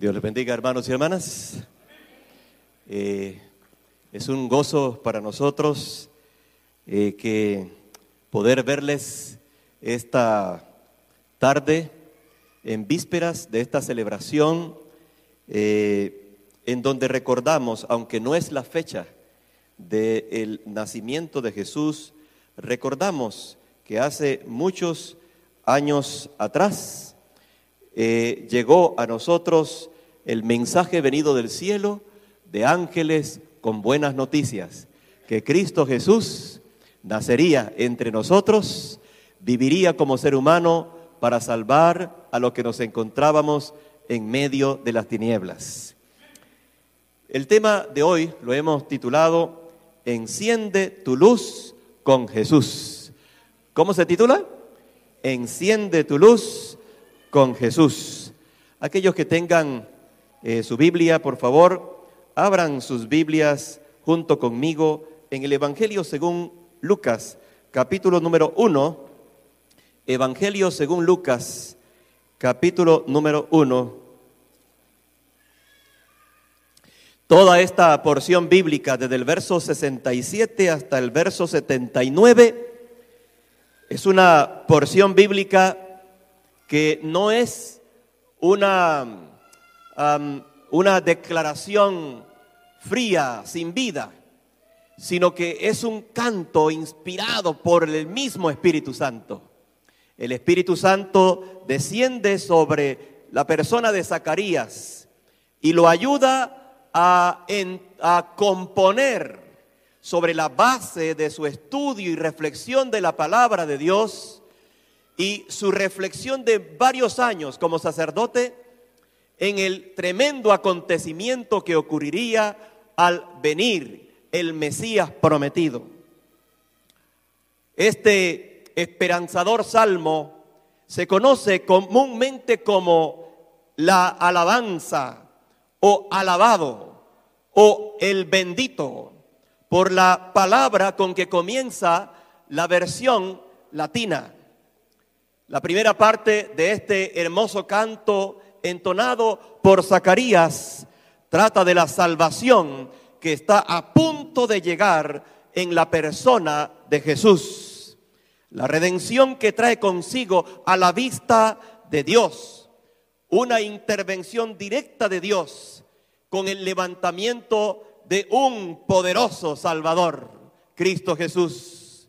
Dios les bendiga, hermanos y hermanas. Eh, es un gozo para nosotros eh, que poder verles esta tarde en vísperas de esta celebración eh, en donde recordamos, aunque no es la fecha del nacimiento de Jesús, recordamos que hace muchos años atrás, eh, llegó a nosotros el mensaje venido del cielo de ángeles con buenas noticias, que Cristo Jesús nacería entre nosotros, viviría como ser humano para salvar a los que nos encontrábamos en medio de las tinieblas. El tema de hoy lo hemos titulado Enciende tu luz con Jesús. ¿Cómo se titula? Enciende tu luz con Jesús. Aquellos que tengan eh, su Biblia, por favor, abran sus Biblias junto conmigo en el Evangelio según Lucas, capítulo número uno. Evangelio según Lucas, capítulo número uno. Toda esta porción bíblica, desde el verso 67 hasta el verso 79, es una porción bíblica que no es una, una declaración fría, sin vida, sino que es un canto inspirado por el mismo Espíritu Santo. El Espíritu Santo desciende sobre la persona de Zacarías y lo ayuda a, a componer sobre la base de su estudio y reflexión de la palabra de Dios y su reflexión de varios años como sacerdote en el tremendo acontecimiento que ocurriría al venir el Mesías prometido. Este esperanzador salmo se conoce comúnmente como la alabanza o alabado o el bendito por la palabra con que comienza la versión latina. La primera parte de este hermoso canto entonado por Zacarías trata de la salvación que está a punto de llegar en la persona de Jesús. La redención que trae consigo a la vista de Dios. Una intervención directa de Dios con el levantamiento de un poderoso Salvador, Cristo Jesús.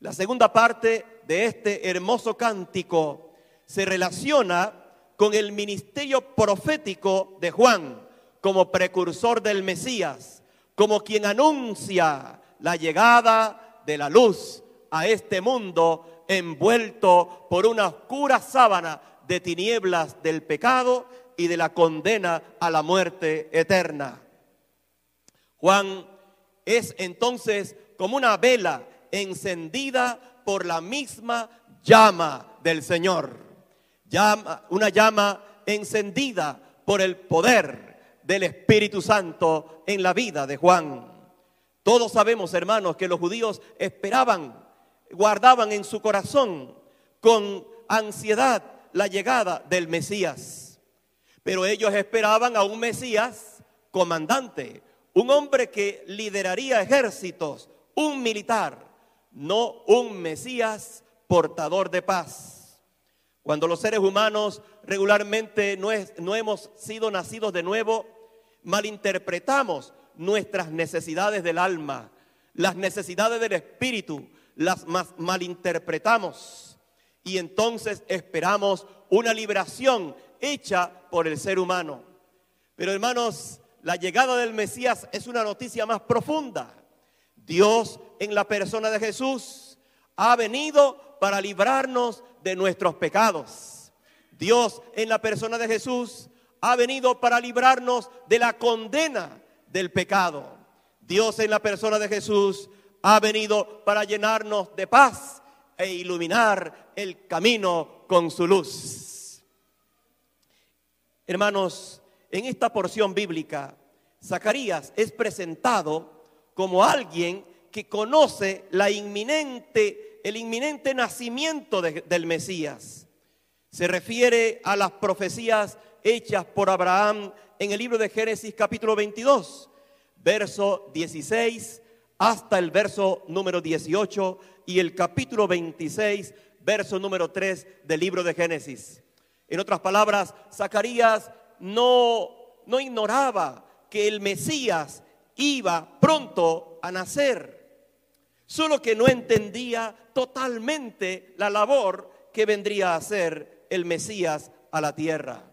La segunda parte de este hermoso cántico se relaciona con el ministerio profético de Juan como precursor del Mesías, como quien anuncia la llegada de la luz a este mundo envuelto por una oscura sábana de tinieblas del pecado y de la condena a la muerte eterna. Juan es entonces como una vela encendida por la misma llama del Señor. Llama, una llama encendida por el poder del Espíritu Santo en la vida de Juan. Todos sabemos, hermanos, que los judíos esperaban, guardaban en su corazón con ansiedad la llegada del Mesías. Pero ellos esperaban a un Mesías comandante, un hombre que lideraría ejércitos, un militar no un Mesías portador de paz. Cuando los seres humanos regularmente no, no hemos sido nacidos de nuevo, malinterpretamos nuestras necesidades del alma, las necesidades del espíritu, las malinterpretamos y entonces esperamos una liberación hecha por el ser humano. Pero hermanos, la llegada del Mesías es una noticia más profunda. Dios en la persona de Jesús ha venido para librarnos de nuestros pecados. Dios en la persona de Jesús ha venido para librarnos de la condena del pecado. Dios en la persona de Jesús ha venido para llenarnos de paz e iluminar el camino con su luz. Hermanos, en esta porción bíblica, Zacarías es presentado como alguien que conoce la inminente, el inminente nacimiento del Mesías. Se refiere a las profecías hechas por Abraham en el libro de Génesis capítulo 22, verso 16 hasta el verso número 18 y el capítulo 26, verso número 3 del libro de Génesis. En otras palabras, Zacarías no, no ignoraba que el Mesías iba pronto a nacer, solo que no entendía totalmente la labor que vendría a hacer el Mesías a la tierra.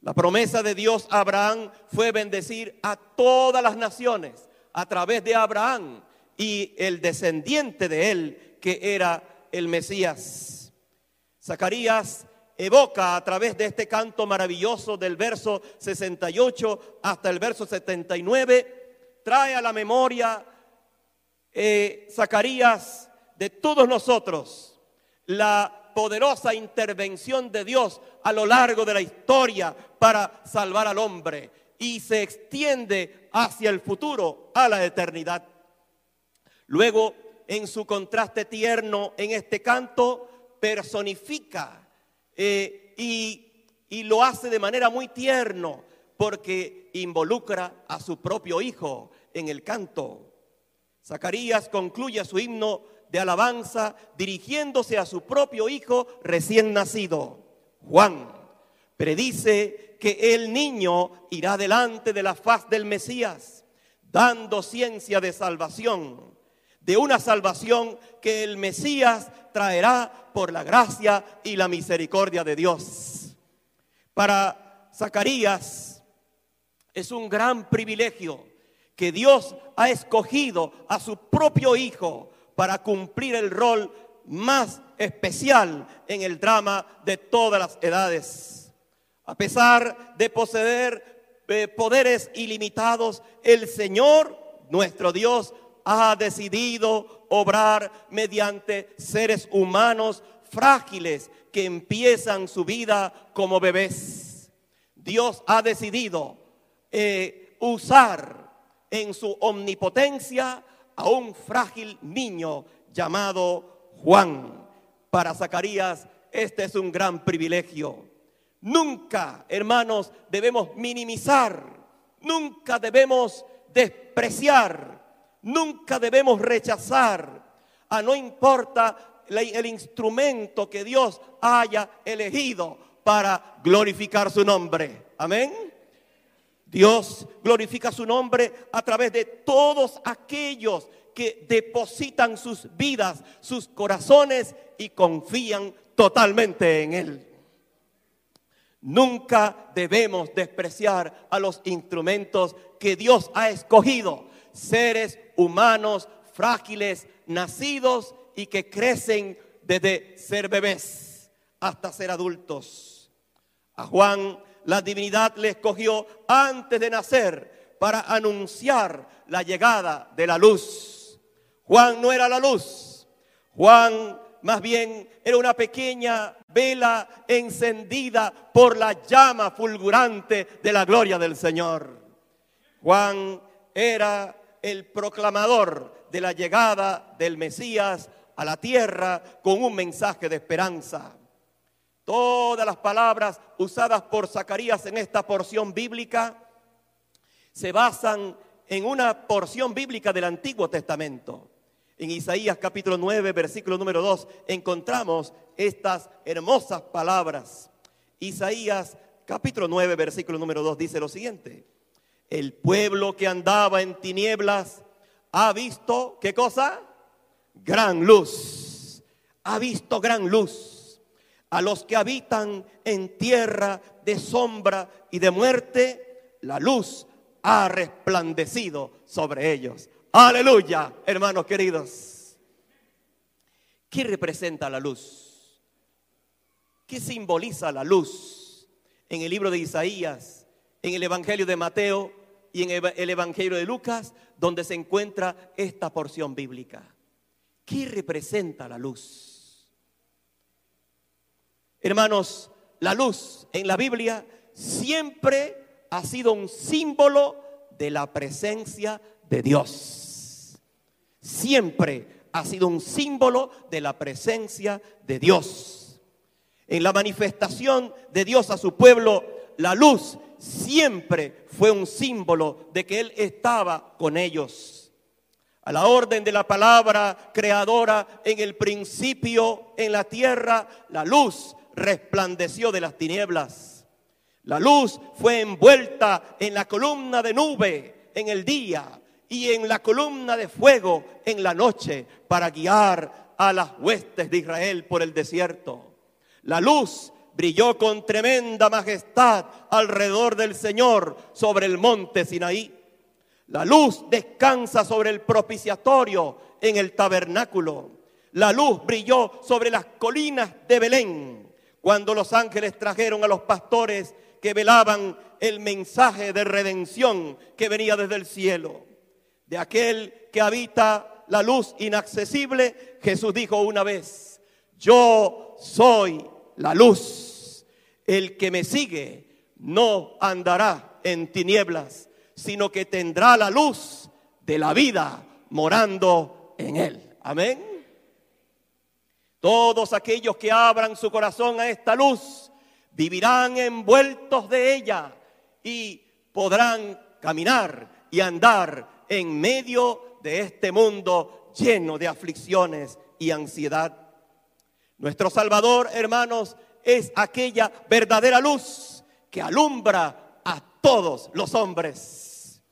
La promesa de Dios a Abraham fue bendecir a todas las naciones a través de Abraham y el descendiente de él, que era el Mesías. Zacarías evoca a través de este canto maravilloso del verso 68 hasta el verso 79, trae a la memoria eh, Zacarías de todos nosotros la poderosa intervención de Dios a lo largo de la historia para salvar al hombre y se extiende hacia el futuro, a la eternidad. Luego, en su contraste tierno en este canto, personifica eh, y, y lo hace de manera muy tierno porque involucra a su propio hijo en el canto. Zacarías concluye su himno de alabanza dirigiéndose a su propio hijo recién nacido, Juan. Predice que el niño irá delante de la faz del Mesías, dando ciencia de salvación, de una salvación que el Mesías traerá por la gracia y la misericordia de Dios. Para Zacarías es un gran privilegio que Dios ha escogido a su propio Hijo para cumplir el rol más especial en el drama de todas las edades. A pesar de poseer eh, poderes ilimitados, el Señor, nuestro Dios, ha decidido obrar mediante seres humanos frágiles que empiezan su vida como bebés. Dios ha decidido eh, usar en su omnipotencia a un frágil niño llamado Juan. Para Zacarías este es un gran privilegio. Nunca, hermanos, debemos minimizar, nunca debemos despreciar Nunca debemos rechazar, a no importa el instrumento que Dios haya elegido para glorificar su nombre. Amén. Dios glorifica su nombre a través de todos aquellos que depositan sus vidas, sus corazones y confían totalmente en Él. Nunca debemos despreciar a los instrumentos que Dios ha escogido, seres humanos frágiles, nacidos y que crecen desde ser bebés hasta ser adultos. A Juan la divinidad le escogió antes de nacer para anunciar la llegada de la luz. Juan no era la luz. Juan más bien era una pequeña vela encendida por la llama fulgurante de la gloria del Señor. Juan era el proclamador de la llegada del Mesías a la tierra con un mensaje de esperanza. Todas las palabras usadas por Zacarías en esta porción bíblica se basan en una porción bíblica del Antiguo Testamento. En Isaías capítulo 9, versículo número 2, encontramos estas hermosas palabras. Isaías capítulo 9, versículo número 2 dice lo siguiente. El pueblo que andaba en tinieblas ha visto, ¿qué cosa? Gran luz. Ha visto gran luz. A los que habitan en tierra de sombra y de muerte, la luz ha resplandecido sobre ellos. Aleluya, hermanos queridos. ¿Qué representa la luz? ¿Qué simboliza la luz? En el libro de Isaías, en el Evangelio de Mateo y en el Evangelio de Lucas, donde se encuentra esta porción bíblica. ¿Qué representa la luz? Hermanos, la luz en la Biblia siempre ha sido un símbolo de la presencia de Dios. Siempre ha sido un símbolo de la presencia de Dios. En la manifestación de Dios a su pueblo, la luz siempre fue un símbolo de que Él estaba con ellos. A la orden de la palabra creadora, en el principio en la tierra, la luz resplandeció de las tinieblas. La luz fue envuelta en la columna de nube en el día y en la columna de fuego en la noche para guiar a las huestes de Israel por el desierto. La luz brilló con tremenda majestad alrededor del Señor sobre el monte Sinaí. La luz descansa sobre el propiciatorio en el tabernáculo. La luz brilló sobre las colinas de Belén cuando los ángeles trajeron a los pastores que velaban el mensaje de redención que venía desde el cielo. De aquel que habita la luz inaccesible, Jesús dijo una vez, yo soy la luz. El que me sigue no andará en tinieblas, sino que tendrá la luz de la vida morando en él. Amén. Todos aquellos que abran su corazón a esta luz vivirán envueltos de ella y podrán caminar y andar en medio de este mundo lleno de aflicciones y ansiedad. Nuestro Salvador, hermanos, es aquella verdadera luz que alumbra a todos los hombres.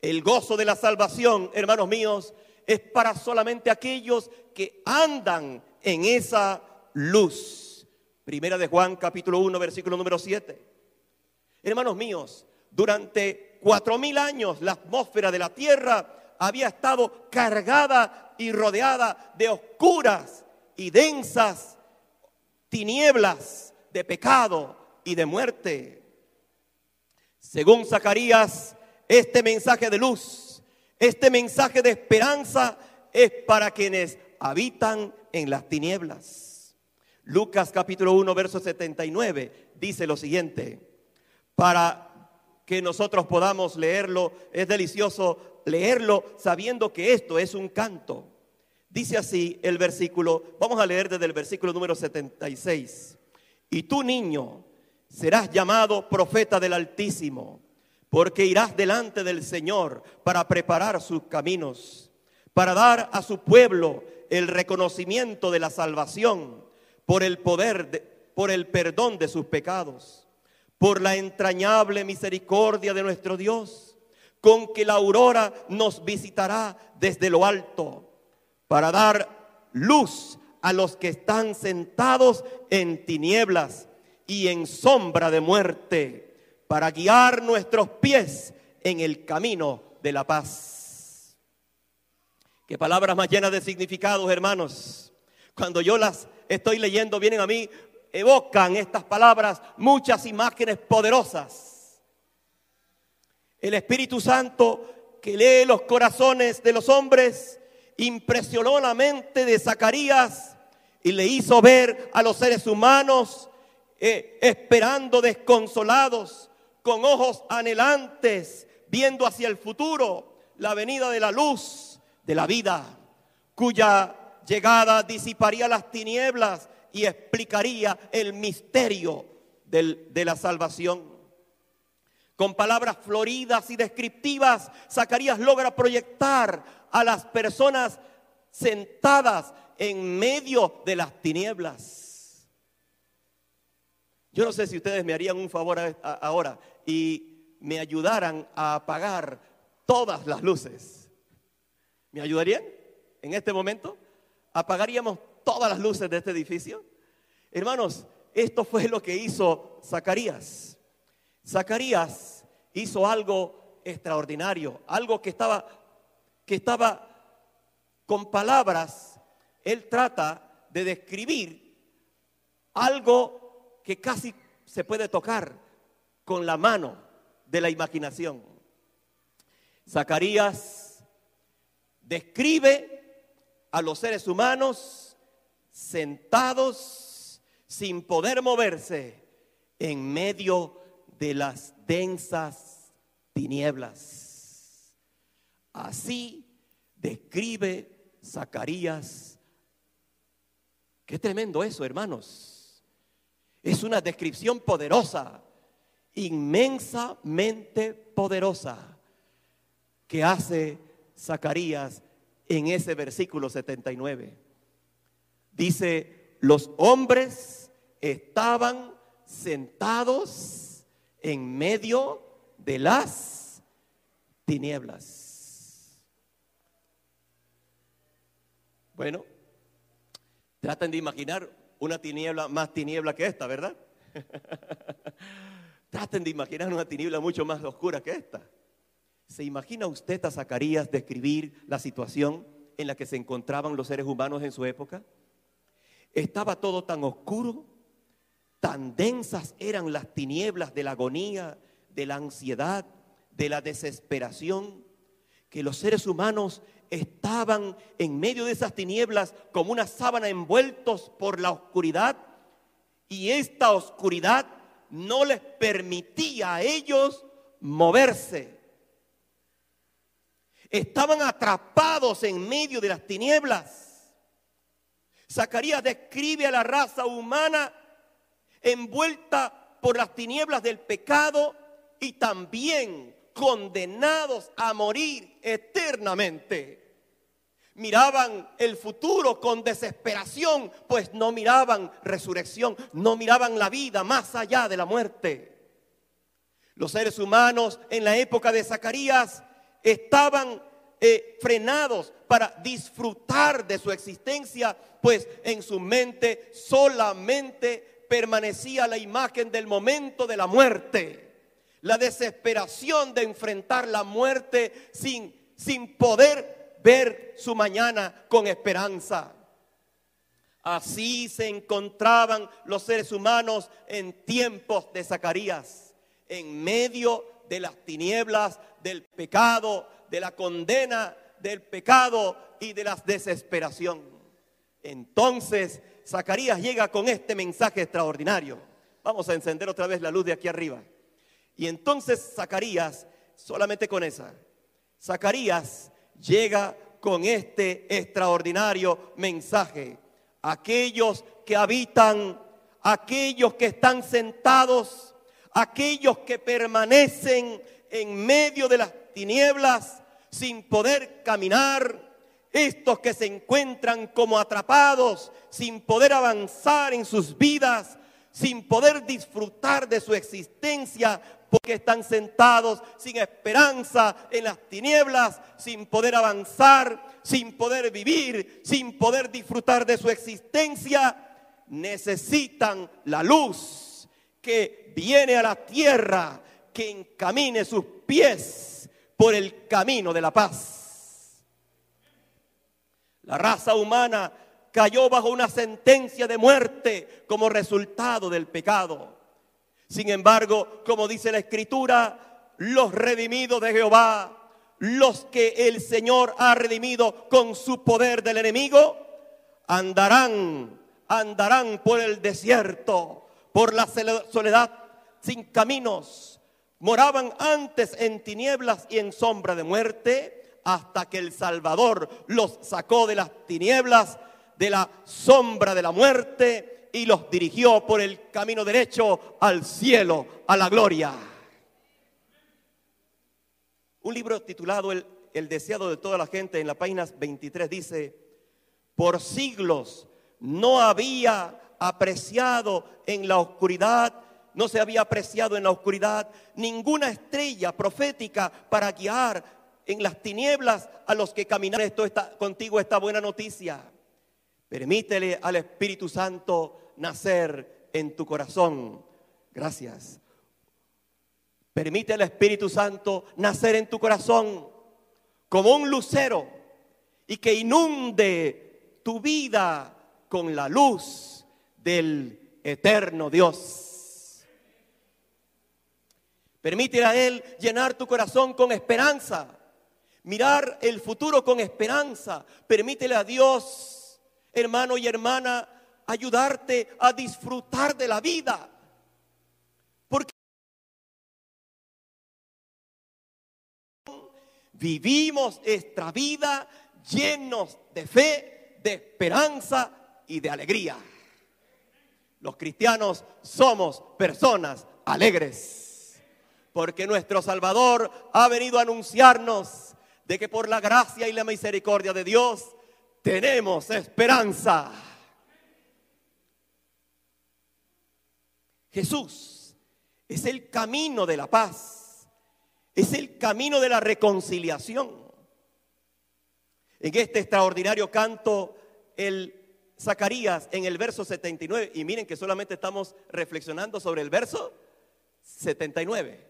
El gozo de la salvación, hermanos míos, es para solamente aquellos que andan en esa luz. Primera de Juan, capítulo 1, versículo número 7. Hermanos míos, durante cuatro mil años la atmósfera de la tierra había estado cargada y rodeada de oscuras y densas tinieblas de pecado y de muerte. Según Zacarías, este mensaje de luz, este mensaje de esperanza es para quienes habitan en las tinieblas. Lucas capítulo 1, verso 79 dice lo siguiente, para que nosotros podamos leerlo, es delicioso leerlo sabiendo que esto es un canto. Dice así el versículo, vamos a leer desde el versículo número 76. Y tú niño serás llamado profeta del Altísimo, porque irás delante del Señor para preparar sus caminos, para dar a su pueblo el reconocimiento de la salvación por el poder, por el perdón de sus pecados, por la entrañable misericordia de nuestro Dios, con que la aurora nos visitará desde lo alto para dar luz a los que están sentados en tinieblas y en sombra de muerte, para guiar nuestros pies en el camino de la paz. Qué palabras más llenas de significados, hermanos. Cuando yo las estoy leyendo, vienen a mí, evocan estas palabras muchas imágenes poderosas. El Espíritu Santo que lee los corazones de los hombres impresionó la mente de Zacarías y le hizo ver a los seres humanos eh, esperando desconsolados, con ojos anhelantes, viendo hacia el futuro la venida de la luz de la vida, cuya llegada disiparía las tinieblas y explicaría el misterio de la salvación. Con palabras floridas y descriptivas, Zacarías logra proyectar a las personas sentadas en medio de las tinieblas. Yo no sé si ustedes me harían un favor ahora y me ayudaran a apagar todas las luces. ¿Me ayudarían en este momento? ¿Apagaríamos todas las luces de este edificio? Hermanos, esto fue lo que hizo Zacarías. Zacarías hizo algo extraordinario, algo que estaba que estaba con palabras, él trata de describir algo que casi se puede tocar con la mano de la imaginación. Zacarías describe a los seres humanos sentados sin poder moverse en medio de las densas tinieblas. Así describe Zacarías. Qué tremendo eso, hermanos. Es una descripción poderosa, inmensamente poderosa, que hace Zacarías en ese versículo 79. Dice, los hombres estaban sentados en medio de las tinieblas. Bueno, traten de imaginar una tiniebla más tiniebla que esta, ¿verdad? traten de imaginar una tiniebla mucho más oscura que esta. ¿Se imagina usted a Zacarías describir la situación en la que se encontraban los seres humanos en su época? Estaba todo tan oscuro, tan densas eran las tinieblas de la agonía, de la ansiedad, de la desesperación, que los seres humanos estaban en medio de esas tinieblas como una sábana envueltos por la oscuridad y esta oscuridad no les permitía a ellos moverse estaban atrapados en medio de las tinieblas. Zacarías describe a la raza humana envuelta por las tinieblas del pecado y también condenados a morir eternamente. Miraban el futuro con desesperación, pues no miraban resurrección, no miraban la vida más allá de la muerte. Los seres humanos en la época de Zacarías estaban eh, frenados para disfrutar de su existencia, pues en su mente solamente permanecía la imagen del momento de la muerte, la desesperación de enfrentar la muerte sin, sin poder ver su mañana con esperanza. Así se encontraban los seres humanos en tiempos de Zacarías, en medio de las tinieblas del pecado, de la condena del pecado y de la desesperación. Entonces, Zacarías llega con este mensaje extraordinario. Vamos a encender otra vez la luz de aquí arriba. Y entonces Zacarías, solamente con esa, Zacarías llega con este extraordinario mensaje. Aquellos que habitan, aquellos que están sentados aquellos que permanecen en medio de las tinieblas sin poder caminar, estos que se encuentran como atrapados, sin poder avanzar en sus vidas, sin poder disfrutar de su existencia, porque están sentados sin esperanza en las tinieblas, sin poder avanzar, sin poder vivir, sin poder disfrutar de su existencia, necesitan la luz que viene a la tierra que encamine sus pies por el camino de la paz. La raza humana cayó bajo una sentencia de muerte como resultado del pecado. Sin embargo, como dice la escritura, los redimidos de Jehová, los que el Señor ha redimido con su poder del enemigo, andarán, andarán por el desierto, por la soledad sin caminos, moraban antes en tinieblas y en sombra de muerte, hasta que el Salvador los sacó de las tinieblas, de la sombra de la muerte, y los dirigió por el camino derecho al cielo, a la gloria. Un libro titulado El, el deseado de toda la gente en la página 23 dice, por siglos no había apreciado en la oscuridad no se había apreciado en la oscuridad ninguna estrella profética para guiar en las tinieblas a los que caminan. Esto está contigo esta buena noticia. Permítele al Espíritu Santo nacer en tu corazón. Gracias. Permite al Espíritu Santo nacer en tu corazón como un lucero y que inunde tu vida con la luz del eterno Dios. Permítele a Él llenar tu corazón con esperanza. Mirar el futuro con esperanza. Permítele a Dios, hermano y hermana, ayudarte a disfrutar de la vida. Porque vivimos esta vida llenos de fe, de esperanza y de alegría. Los cristianos somos personas alegres, porque nuestro Salvador ha venido a anunciarnos de que por la gracia y la misericordia de Dios tenemos esperanza. Jesús es el camino de la paz, es el camino de la reconciliación. En este extraordinario canto, el Zacarías en el verso 79, y miren que solamente estamos reflexionando sobre el verso 79.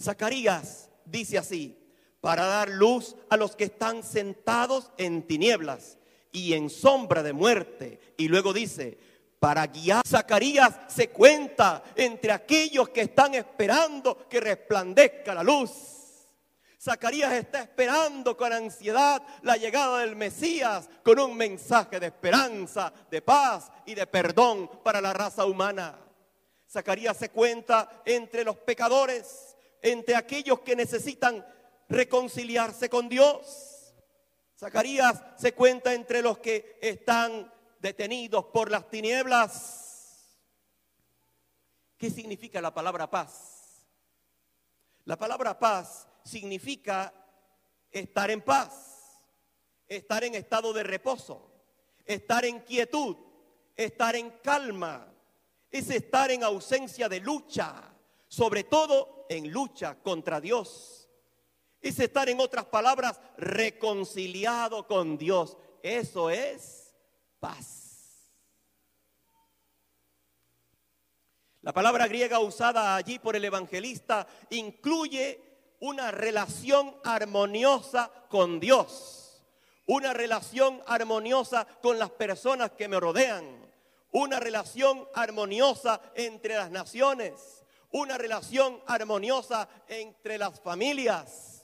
Zacarías dice así, para dar luz a los que están sentados en tinieblas y en sombra de muerte. Y luego dice, para guiar. Zacarías se cuenta entre aquellos que están esperando que resplandezca la luz. Zacarías está esperando con ansiedad la llegada del Mesías con un mensaje de esperanza, de paz y de perdón para la raza humana. Zacarías se cuenta entre los pecadores, entre aquellos que necesitan reconciliarse con Dios. Zacarías se cuenta entre los que están detenidos por las tinieblas. ¿Qué significa la palabra paz? La palabra paz significa estar en paz, estar en estado de reposo, estar en quietud, estar en calma, es estar en ausencia de lucha, sobre todo en lucha contra Dios. Es estar, en otras palabras, reconciliado con Dios. Eso es paz. La palabra griega usada allí por el evangelista incluye una relación armoniosa con Dios, una relación armoniosa con las personas que me rodean, una relación armoniosa entre las naciones, una relación armoniosa entre las familias.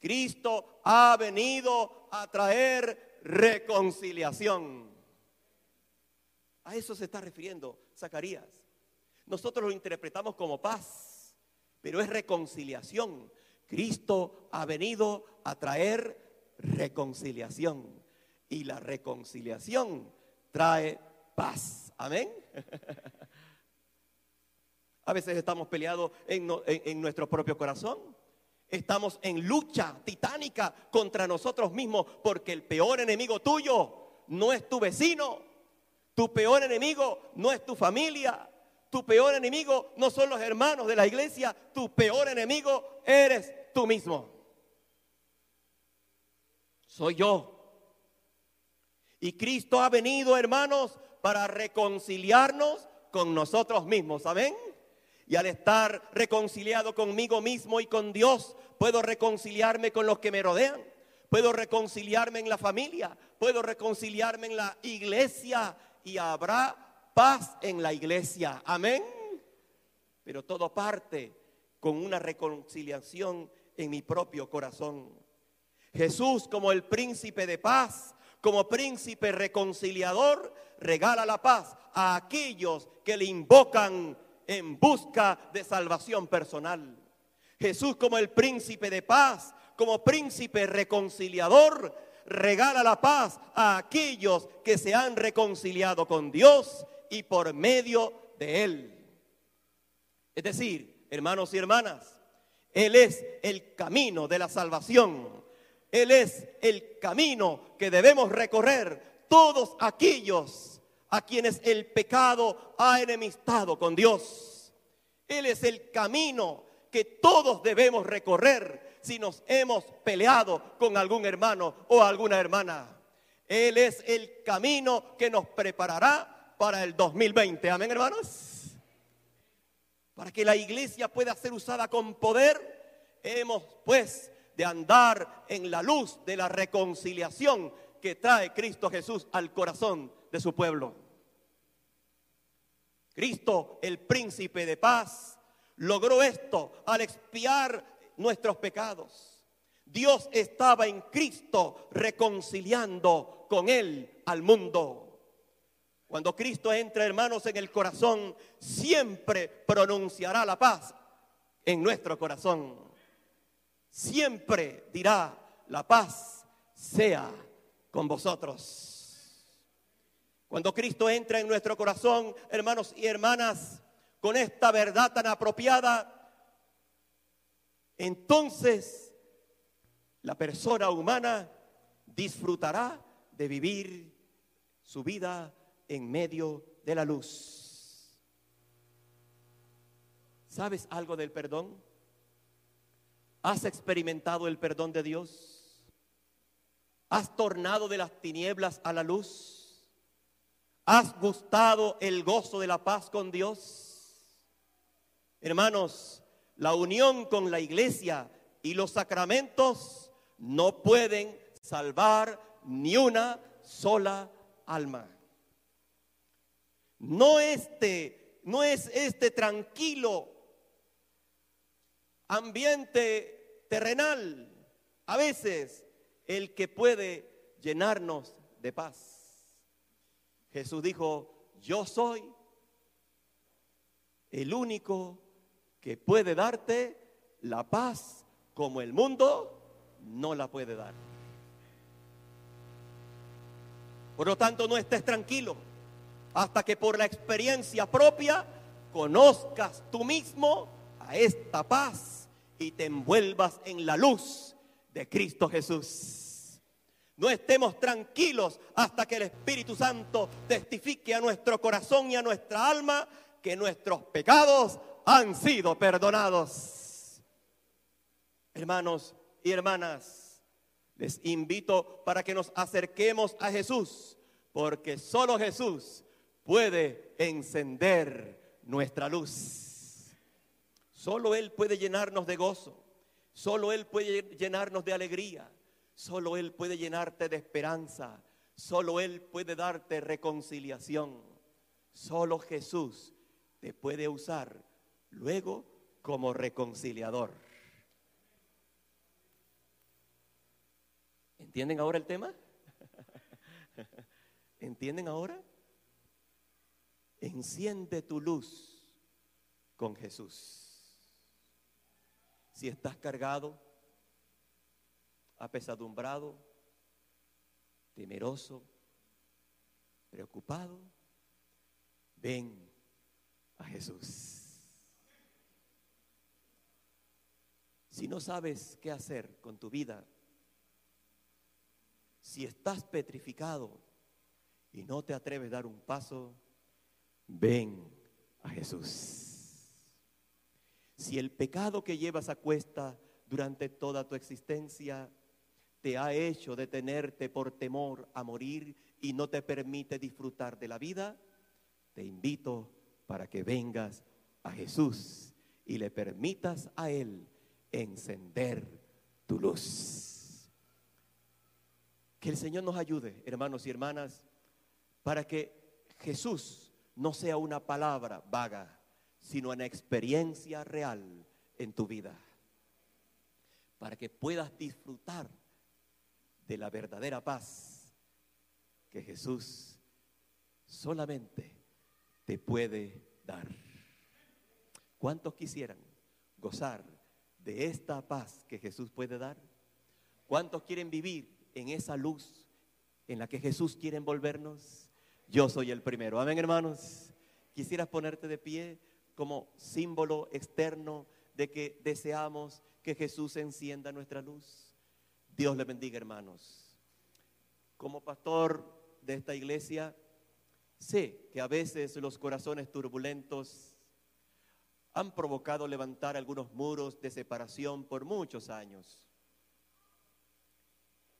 Cristo ha venido a traer reconciliación. A eso se está refiriendo Zacarías. Nosotros lo interpretamos como paz, pero es reconciliación. Cristo ha venido a traer reconciliación y la reconciliación trae paz. Amén. A veces estamos peleados en, nuestro propio corazón. Estamos en lucha titánica contra nosotros mismos porque el peor enemigo tuyo no es tu vecino. Tu peor enemigo no es tu familia. Tu peor enemigo no son los hermanos de la iglesia. Tu peor enemigo eres tú mismo. Soy yo. Y Cristo ha venido, hermanos, para reconciliarnos con nosotros mismos. Amén. Y al estar reconciliado conmigo mismo y con Dios, puedo reconciliarme con los que me rodean. Puedo reconciliarme en la familia. Puedo reconciliarme en la iglesia. Y habrá paz en la iglesia. Amén. Pero todo parte con una reconciliación en mi propio corazón. Jesús como el príncipe de paz, como príncipe reconciliador, regala la paz a aquellos que le invocan en busca de salvación personal. Jesús como el príncipe de paz, como príncipe reconciliador, regala la paz a aquellos que se han reconciliado con Dios y por medio de Él. Es decir, hermanos y hermanas, él es el camino de la salvación. Él es el camino que debemos recorrer todos aquellos a quienes el pecado ha enemistado con Dios. Él es el camino que todos debemos recorrer si nos hemos peleado con algún hermano o alguna hermana. Él es el camino que nos preparará para el 2020. Amén, hermanos para que la iglesia pueda ser usada con poder, hemos pues de andar en la luz de la reconciliación que trae Cristo Jesús al corazón de su pueblo. Cristo, el príncipe de paz, logró esto al expiar nuestros pecados. Dios estaba en Cristo reconciliando con Él al mundo. Cuando Cristo entra, hermanos, en el corazón, siempre pronunciará la paz en nuestro corazón. Siempre dirá, la paz sea con vosotros. Cuando Cristo entra en nuestro corazón, hermanos y hermanas, con esta verdad tan apropiada, entonces la persona humana disfrutará de vivir su vida en medio de la luz. ¿Sabes algo del perdón? ¿Has experimentado el perdón de Dios? ¿Has tornado de las tinieblas a la luz? ¿Has gustado el gozo de la paz con Dios? Hermanos, la unión con la iglesia y los sacramentos no pueden salvar ni una sola alma. No este, no es este tranquilo ambiente terrenal, a veces el que puede llenarnos de paz. Jesús dijo, yo soy el único que puede darte la paz como el mundo no la puede dar. Por lo tanto, no estés tranquilo hasta que por la experiencia propia conozcas tú mismo a esta paz y te envuelvas en la luz de Cristo Jesús. No estemos tranquilos hasta que el Espíritu Santo testifique a nuestro corazón y a nuestra alma que nuestros pecados han sido perdonados. Hermanos y hermanas, les invito para que nos acerquemos a Jesús, porque solo Jesús puede encender nuestra luz. Solo Él puede llenarnos de gozo, solo Él puede llenarnos de alegría, solo Él puede llenarte de esperanza, solo Él puede darte reconciliación, solo Jesús te puede usar luego como reconciliador. ¿Entienden ahora el tema? ¿Entienden ahora? Enciende tu luz con Jesús. Si estás cargado, apesadumbrado, temeroso, preocupado, ven a Jesús. Si no sabes qué hacer con tu vida, si estás petrificado y no te atreves a dar un paso, ven a Jesús. Si el pecado que llevas a cuesta durante toda tu existencia te ha hecho detenerte por temor a morir y no te permite disfrutar de la vida, te invito para que vengas a Jesús y le permitas a Él encender tu luz. Que el Señor nos ayude, hermanos y hermanas, para que Jesús no sea una palabra vaga, sino una experiencia real en tu vida. Para que puedas disfrutar de la verdadera paz que Jesús solamente te puede dar. ¿Cuántos quisieran gozar de esta paz que Jesús puede dar? ¿Cuántos quieren vivir en esa luz en la que Jesús quiere envolvernos? Yo soy el primero. Amén, hermanos. Quisieras ponerte de pie como símbolo externo de que deseamos que Jesús encienda nuestra luz. Dios le bendiga, hermanos. Como pastor de esta iglesia, sé que a veces los corazones turbulentos han provocado levantar algunos muros de separación por muchos años.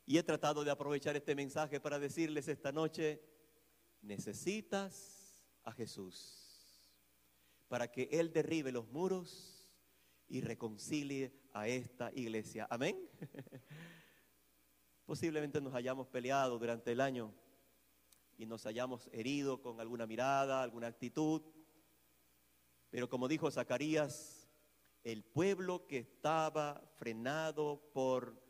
Y he tratado de aprovechar este mensaje para decirles esta noche, necesitas a Jesús para que Él derribe los muros y reconcilie a esta iglesia. Amén. Posiblemente nos hayamos peleado durante el año y nos hayamos herido con alguna mirada, alguna actitud. Pero como dijo Zacarías, el pueblo que estaba frenado por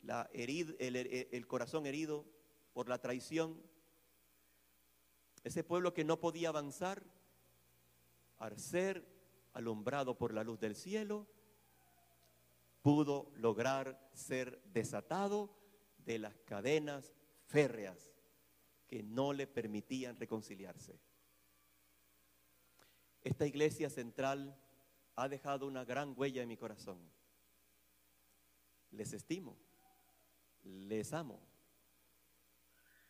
la el, corazón herido, por la traición, ese pueblo que no podía avanzar, al ser alumbrado por la luz del cielo, pudo lograr ser desatado de las cadenas férreas que no le permitían reconciliarse. Esta iglesia central ha dejado una gran huella en mi corazón. Les estimo, les amo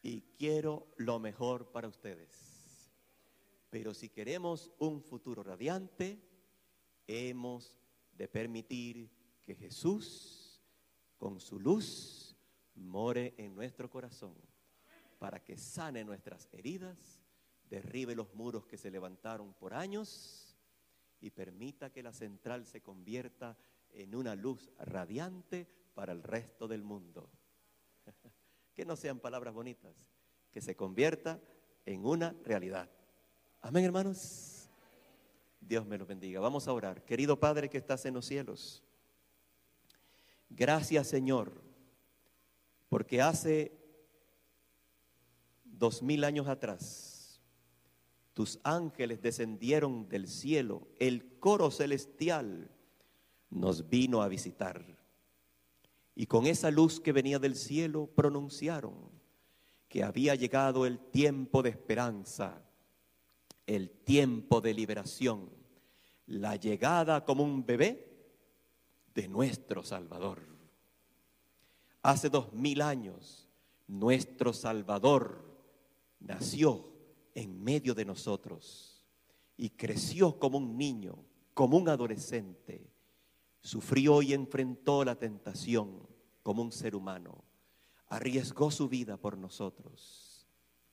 y quiero lo mejor para ustedes. Pero si queremos un futuro radiante, hemos de permitir que Jesús, con su luz, more en nuestro corazón para que sane nuestras heridas, derribe los muros que se levantaron por años y permita que la central se convierta en una luz radiante para el resto del mundo. que no sean palabras bonitas, que se convierta en una realidad. Amén, hermanos. Dios me los bendiga. Vamos a orar. Querido Padre que estás en los cielos, gracias Señor, porque hace dos mil años atrás, tus ángeles descendieron del cielo, el coro celestial nos vino a visitar. Y con esa luz que venía del cielo pronunciaron que había llegado el tiempo de esperanza, el tiempo de liberación, la llegada como un bebé de nuestro Salvador. Hace dos mil años, nuestro Salvador nació en medio de nosotros y creció como un niño, como un adolescente. Sufrió y enfrentó la tentación como un ser humano. Arriesgó su vida por nosotros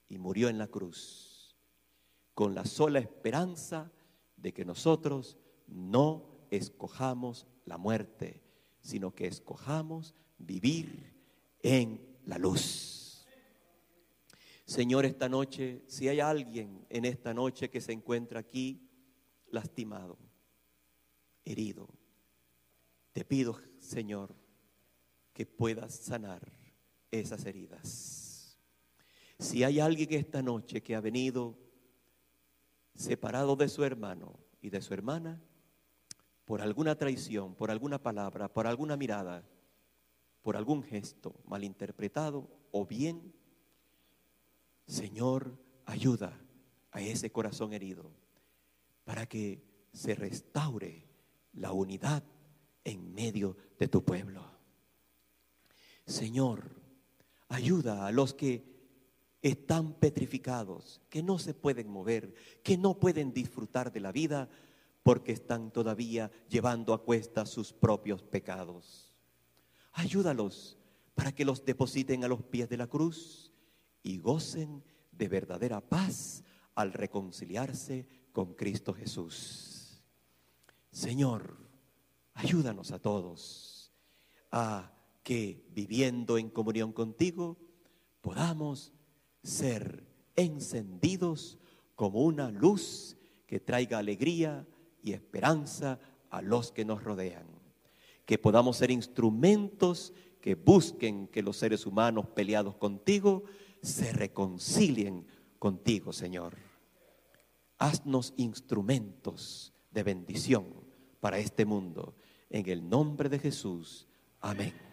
y murió en la cruz con la sola esperanza de que nosotros no escojamos la muerte, sino que escojamos vivir en la luz. Señor, esta noche, si hay alguien en esta noche que se encuentra aquí lastimado, herido, te pido, Señor, que puedas sanar esas heridas. Si hay alguien esta noche que ha venido separado de su hermano y de su hermana, por alguna traición, por alguna palabra, por alguna mirada, por algún gesto malinterpretado o bien Señor, ayuda a ese corazón herido para que se restaure la unidad en medio de tu pueblo. Señor, ayuda a los que están petrificados, que no se pueden mover, que no pueden disfrutar de la vida porque están todavía llevando a cuesta sus propios pecados. Ayúdalos para que los depositen a los pies de la cruz y gocen de verdadera paz al reconciliarse con Cristo Jesús. Señor, ayúdanos a todos a que viviendo en comunión contigo podamos ser encendidos como una luz que traiga alegría y esperanza a los que nos rodean. Que podamos ser instrumentos que busquen que los seres humanos peleados contigo se reconcilien contigo, Señor. Haznos instrumentos de bendición para este mundo. En el nombre de Jesús. Amén.